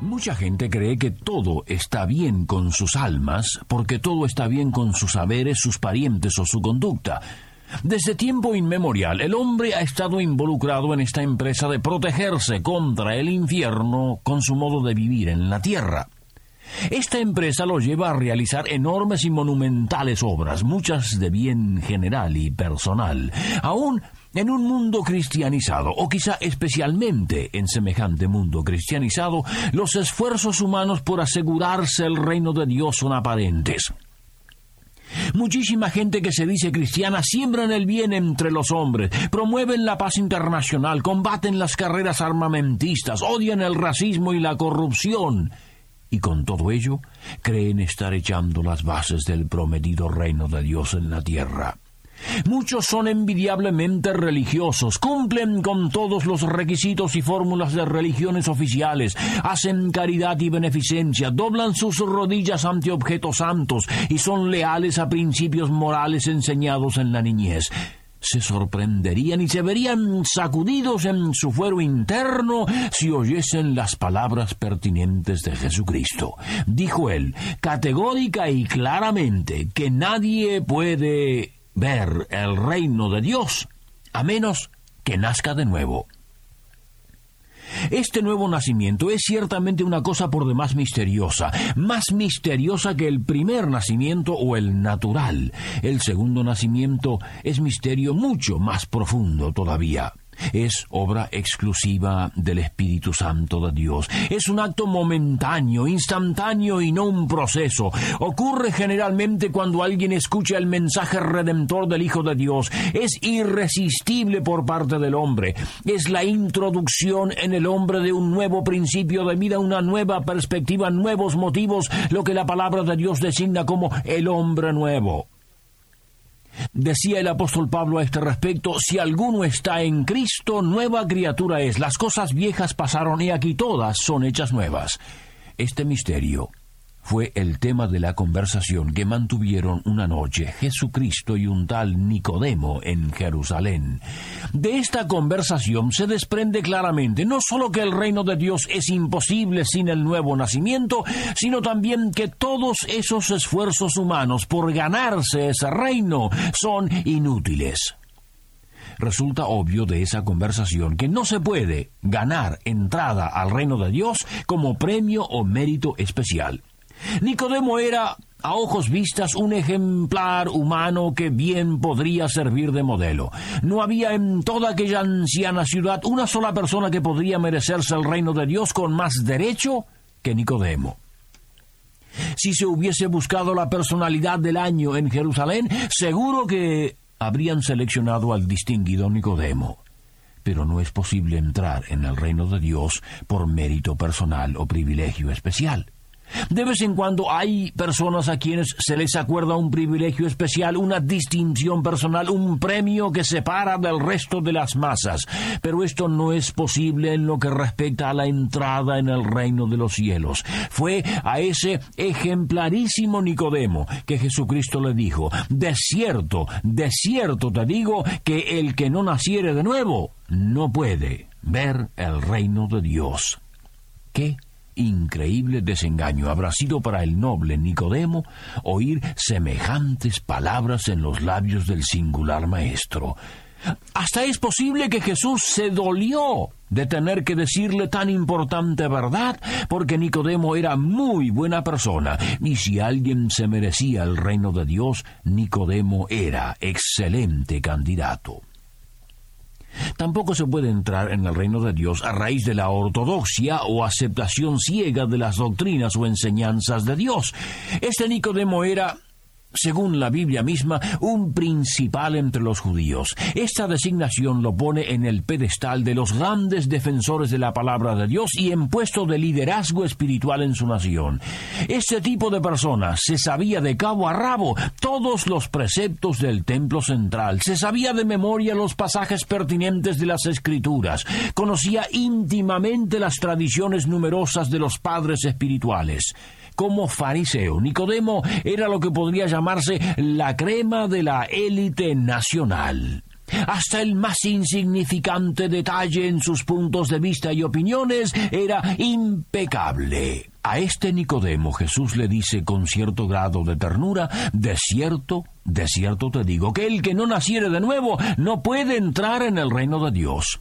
Mucha gente cree que todo está bien con sus almas porque todo está bien con sus saberes, sus parientes o su conducta. Desde tiempo inmemorial, el hombre ha estado involucrado en esta empresa de protegerse contra el infierno con su modo de vivir en la tierra. Esta empresa lo lleva a realizar enormes y monumentales obras, muchas de bien general y personal. Aún en un mundo cristianizado, o quizá especialmente en semejante mundo cristianizado, los esfuerzos humanos por asegurarse el reino de Dios son aparentes. Muchísima gente que se dice cristiana siembran el bien entre los hombres, promueven la paz internacional, combaten las carreras armamentistas, odian el racismo y la corrupción, y con todo ello creen estar echando las bases del prometido reino de Dios en la tierra. Muchos son envidiablemente religiosos, cumplen con todos los requisitos y fórmulas de religiones oficiales, hacen caridad y beneficencia, doblan sus rodillas ante objetos santos y son leales a principios morales enseñados en la niñez se sorprenderían y se verían sacudidos en su fuero interno si oyesen las palabras pertinentes de Jesucristo. Dijo él, categórica y claramente, que nadie puede ver el reino de Dios a menos que nazca de nuevo. Este nuevo nacimiento es ciertamente una cosa por demás misteriosa, más misteriosa que el primer nacimiento o el natural. El segundo nacimiento es misterio mucho más profundo todavía es obra exclusiva del Espíritu Santo de Dios. Es un acto momentáneo, instantáneo y no un proceso. Ocurre generalmente cuando alguien escucha el mensaje redentor del Hijo de Dios. Es irresistible por parte del hombre. Es la introducción en el hombre de un nuevo principio de vida, una nueva perspectiva, nuevos motivos, lo que la palabra de Dios designa como el hombre nuevo. Decía el apóstol Pablo a este respecto, si alguno está en Cristo, nueva criatura es. Las cosas viejas pasaron y aquí todas son hechas nuevas. Este misterio fue el tema de la conversación que mantuvieron una noche Jesucristo y un tal Nicodemo en Jerusalén. De esta conversación se desprende claramente no solo que el reino de Dios es imposible sin el nuevo nacimiento, sino también que todos esos esfuerzos humanos por ganarse ese reino son inútiles resulta obvio de esa conversación que no se puede ganar entrada al reino de Dios como premio o mérito especial. Nicodemo era, a ojos vistas, un ejemplar humano que bien podría servir de modelo. No había en toda aquella anciana ciudad una sola persona que podría merecerse el reino de Dios con más derecho que Nicodemo. Si se hubiese buscado la personalidad del año en Jerusalén, seguro que habrían seleccionado al distinguido Nicodemo. Pero no es posible entrar en el reino de Dios por mérito personal o privilegio especial. De vez en cuando hay personas a quienes se les acuerda un privilegio especial, una distinción personal, un premio que separa del resto de las masas, pero esto no es posible en lo que respecta a la entrada en el reino de los cielos. Fue a ese ejemplarísimo Nicodemo que Jesucristo le dijo, de cierto, de cierto te digo que el que no naciere de nuevo no puede ver el reino de Dios. ¿Qué increíble desengaño habrá sido para el noble Nicodemo oír semejantes palabras en los labios del singular maestro. Hasta es posible que Jesús se dolió de tener que decirle tan importante verdad, porque Nicodemo era muy buena persona, y si alguien se merecía el reino de Dios, Nicodemo era excelente candidato. Tampoco se puede entrar en el reino de Dios a raíz de la ortodoxia o aceptación ciega de las doctrinas o enseñanzas de Dios. Este Nicodemo era según la Biblia misma, un principal entre los judíos. Esta designación lo pone en el pedestal de los grandes defensores de la palabra de Dios y en puesto de liderazgo espiritual en su nación. Este tipo de personas se sabía de cabo a rabo todos los preceptos del templo central, se sabía de memoria los pasajes pertinentes de las escrituras, conocía íntimamente las tradiciones numerosas de los padres espirituales como fariseo. Nicodemo era lo que podría llamarse la crema de la élite nacional. Hasta el más insignificante detalle en sus puntos de vista y opiniones era impecable. A este Nicodemo Jesús le dice con cierto grado de ternura, de cierto, de cierto te digo, que el que no naciere de nuevo no puede entrar en el reino de Dios.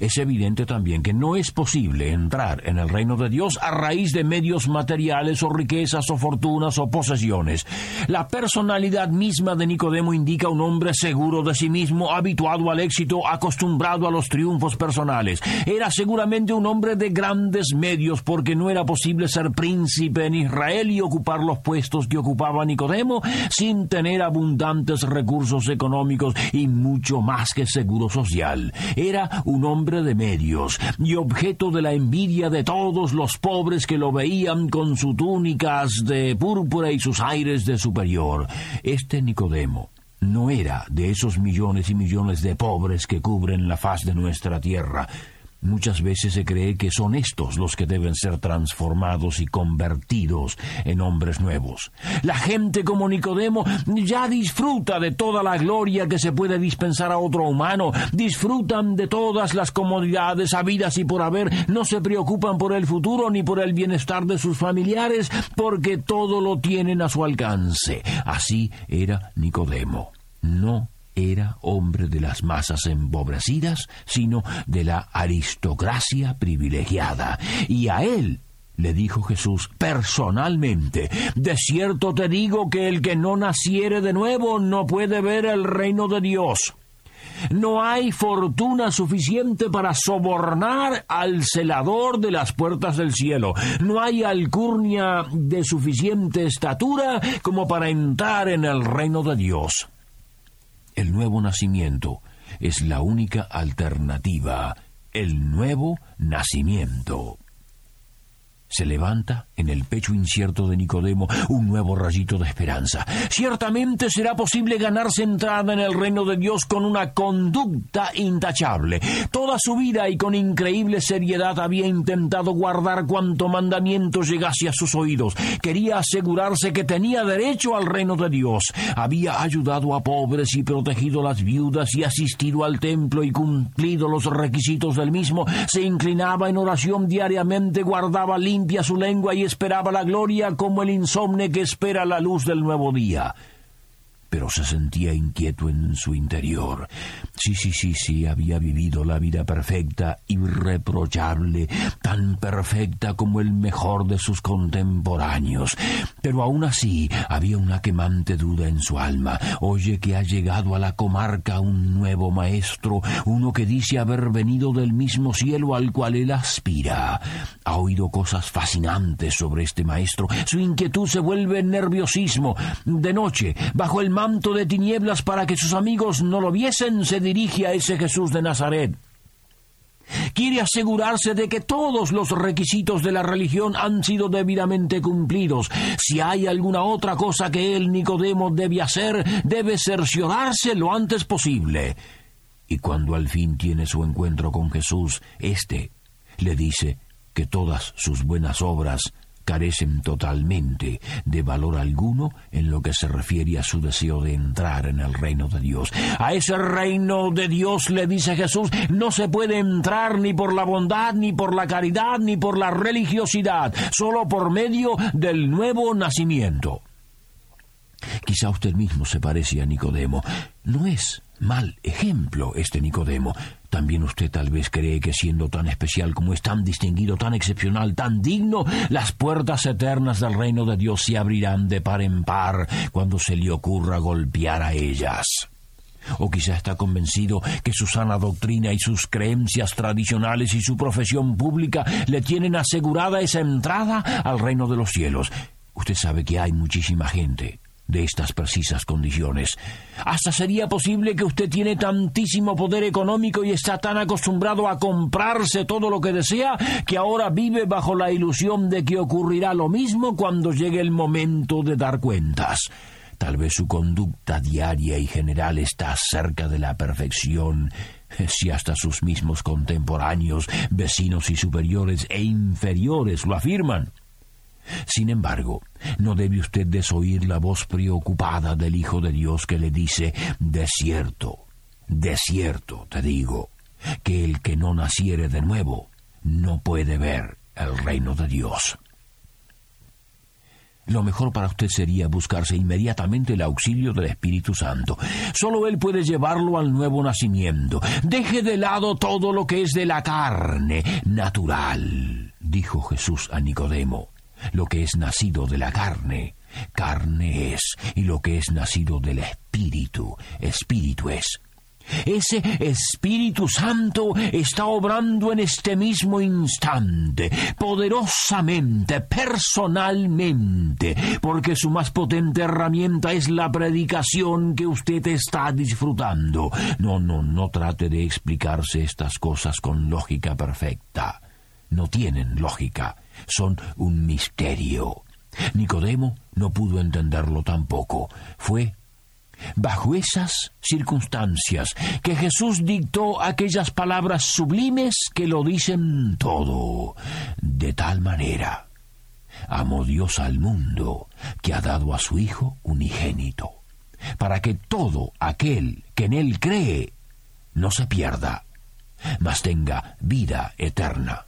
Es evidente también que no es posible entrar en el reino de Dios a raíz de medios materiales o riquezas o fortunas o posesiones. La personalidad misma de Nicodemo indica un hombre seguro de sí mismo, habituado al éxito, acostumbrado a los triunfos personales. Era seguramente un hombre de grandes medios porque no era posible ser príncipe en Israel y ocupar los puestos que ocupaba Nicodemo sin tener abundantes recursos económicos y mucho más que seguro social. Era un hombre hombre de medios y objeto de la envidia de todos los pobres que lo veían con sus túnicas de púrpura y sus aires de superior. Este Nicodemo no era de esos millones y millones de pobres que cubren la faz de nuestra tierra, Muchas veces se cree que son estos los que deben ser transformados y convertidos en hombres nuevos. La gente como Nicodemo ya disfruta de toda la gloria que se puede dispensar a otro humano, disfrutan de todas las comodidades habidas y por haber, no se preocupan por el futuro ni por el bienestar de sus familiares, porque todo lo tienen a su alcance. Así era Nicodemo. No era hombre de las masas empobrecidas, sino de la aristocracia privilegiada. Y a él le dijo Jesús personalmente, de cierto te digo que el que no naciere de nuevo no puede ver el reino de Dios. No hay fortuna suficiente para sobornar al celador de las puertas del cielo. No hay alcurnia de suficiente estatura como para entrar en el reino de Dios. El nuevo nacimiento es la única alternativa, el nuevo nacimiento. Se levanta en el pecho incierto de Nicodemo un nuevo rayito de esperanza. Ciertamente será posible ganarse entrada en el reino de Dios con una conducta intachable. Toda su vida y con increíble seriedad había intentado guardar cuanto mandamiento llegase a sus oídos. Quería asegurarse que tenía derecho al reino de Dios. Había ayudado a pobres y protegido a las viudas y asistido al templo y cumplido los requisitos del mismo. Se inclinaba en oración diariamente, guardaba limpia su lengua y esperaba la gloria como el insomne que espera la luz del nuevo día pero se sentía inquieto en su interior. Sí, sí, sí, sí, había vivido la vida perfecta, irreprochable, tan perfecta como el mejor de sus contemporáneos. Pero aún así había una quemante duda en su alma. Oye que ha llegado a la comarca un nuevo maestro, uno que dice haber venido del mismo cielo al cual él aspira. Ha oído cosas fascinantes sobre este maestro. Su inquietud se vuelve nerviosismo. De noche, bajo el de tinieblas para que sus amigos no lo viesen, se dirige a ese Jesús de Nazaret. Quiere asegurarse de que todos los requisitos de la religión han sido debidamente cumplidos. Si hay alguna otra cosa que él, Nicodemo, debe hacer, debe cerciorarse lo antes posible. Y cuando al fin tiene su encuentro con Jesús, éste le dice que todas sus buenas obras carecen totalmente de valor alguno en lo que se refiere a su deseo de entrar en el reino de Dios. A ese reino de Dios, le dice Jesús, no se puede entrar ni por la bondad, ni por la caridad, ni por la religiosidad, solo por medio del nuevo nacimiento. Quizá usted mismo se parece a Nicodemo. No es mal ejemplo este Nicodemo. También usted tal vez cree que siendo tan especial como es, tan distinguido, tan excepcional, tan digno, las puertas eternas del reino de Dios se abrirán de par en par cuando se le ocurra golpear a ellas. O quizá está convencido que su sana doctrina y sus creencias tradicionales y su profesión pública le tienen asegurada esa entrada al reino de los cielos. Usted sabe que hay muchísima gente de estas precisas condiciones. Hasta sería posible que usted tiene tantísimo poder económico y está tan acostumbrado a comprarse todo lo que desea que ahora vive bajo la ilusión de que ocurrirá lo mismo cuando llegue el momento de dar cuentas. Tal vez su conducta diaria y general está cerca de la perfección, si hasta sus mismos contemporáneos, vecinos y superiores e inferiores lo afirman. Sin embargo, no debe usted desoír la voz preocupada del Hijo de Dios que le dice, de cierto, de cierto te digo, que el que no naciere de nuevo no puede ver el reino de Dios. Lo mejor para usted sería buscarse inmediatamente el auxilio del Espíritu Santo. Solo Él puede llevarlo al nuevo nacimiento. Deje de lado todo lo que es de la carne natural, dijo Jesús a Nicodemo. Lo que es nacido de la carne, carne es, y lo que es nacido del Espíritu, Espíritu es. Ese Espíritu Santo está obrando en este mismo instante, poderosamente, personalmente, porque su más potente herramienta es la predicación que usted está disfrutando. No, no, no trate de explicarse estas cosas con lógica perfecta. No tienen lógica, son un misterio. Nicodemo no pudo entenderlo tampoco. Fue Bajo esas circunstancias que Jesús dictó aquellas palabras sublimes que lo dicen todo, de tal manera amó Dios al mundo que ha dado a su Hijo unigénito, para que todo aquel que en Él cree no se pierda, mas tenga vida eterna.